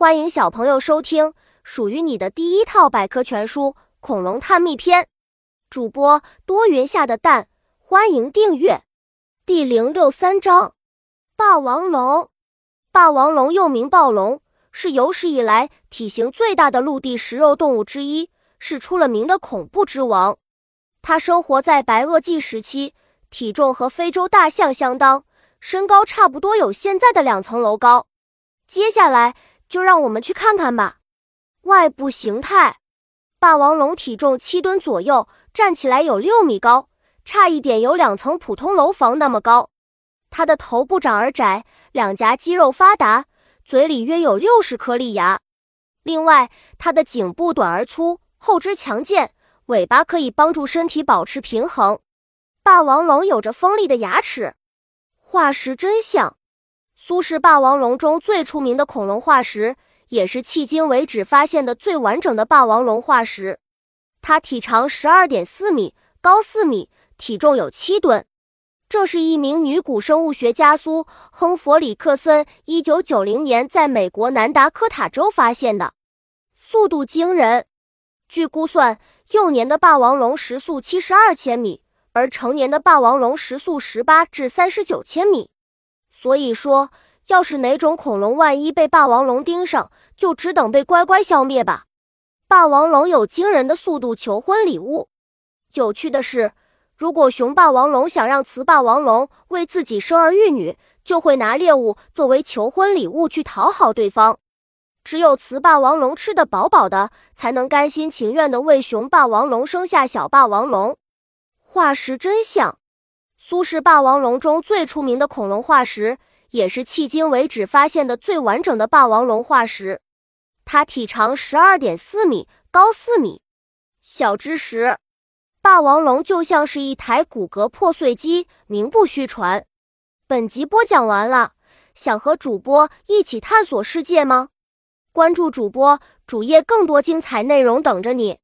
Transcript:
欢迎小朋友收听属于你的第一套百科全书《恐龙探秘篇》，主播多云下的蛋，欢迎订阅。第零六三章：霸王龙。霸王龙又名暴龙，是有史以来体型最大的陆地食肉动物之一，是出了名的恐怖之王。它生活在白垩纪时期，体重和非洲大象相当，身高差不多有现在的两层楼高。接下来。就让我们去看看吧。外部形态，霸王龙体重七吨左右，站起来有六米高，差一点有两层普通楼房那么高。它的头部长而窄，两颊肌肉发达，嘴里约有六十颗利牙。另外，它的颈部短而粗，后肢强健，尾巴可以帮助身体保持平衡。霸王龙有着锋利的牙齿。化石真相。苏氏霸王龙中最出名的恐龙化石，也是迄今为止发现的最完整的霸王龙化石。它体长十二点四米，高四米，体重有七吨。这是一名女古生物学家苏亨弗里克森一九九零年在美国南达科塔州发现的，速度惊人。据估算，幼年的霸王龙时速七十二千米，而成年的霸王龙时速十八至三十九千米。所以说，要是哪种恐龙万一被霸王龙盯上，就只等被乖乖消灭吧。霸王龙有惊人的速度，求婚礼物。有趣的是，如果雄霸王龙想让雌霸王龙为自己生儿育女，就会拿猎物作为求婚礼物去讨好对方。只有雌霸王龙吃得饱饱的，才能甘心情愿地为雄霸王龙生下小霸王龙。化石真相。苏氏霸王龙中最出名的恐龙化石，也是迄今为止发现的最完整的霸王龙化石。它体长十二点四米，高四米。小知识：霸王龙就像是一台骨骼破碎机，名不虚传。本集播讲完了，想和主播一起探索世界吗？关注主播主页，更多精彩内容等着你。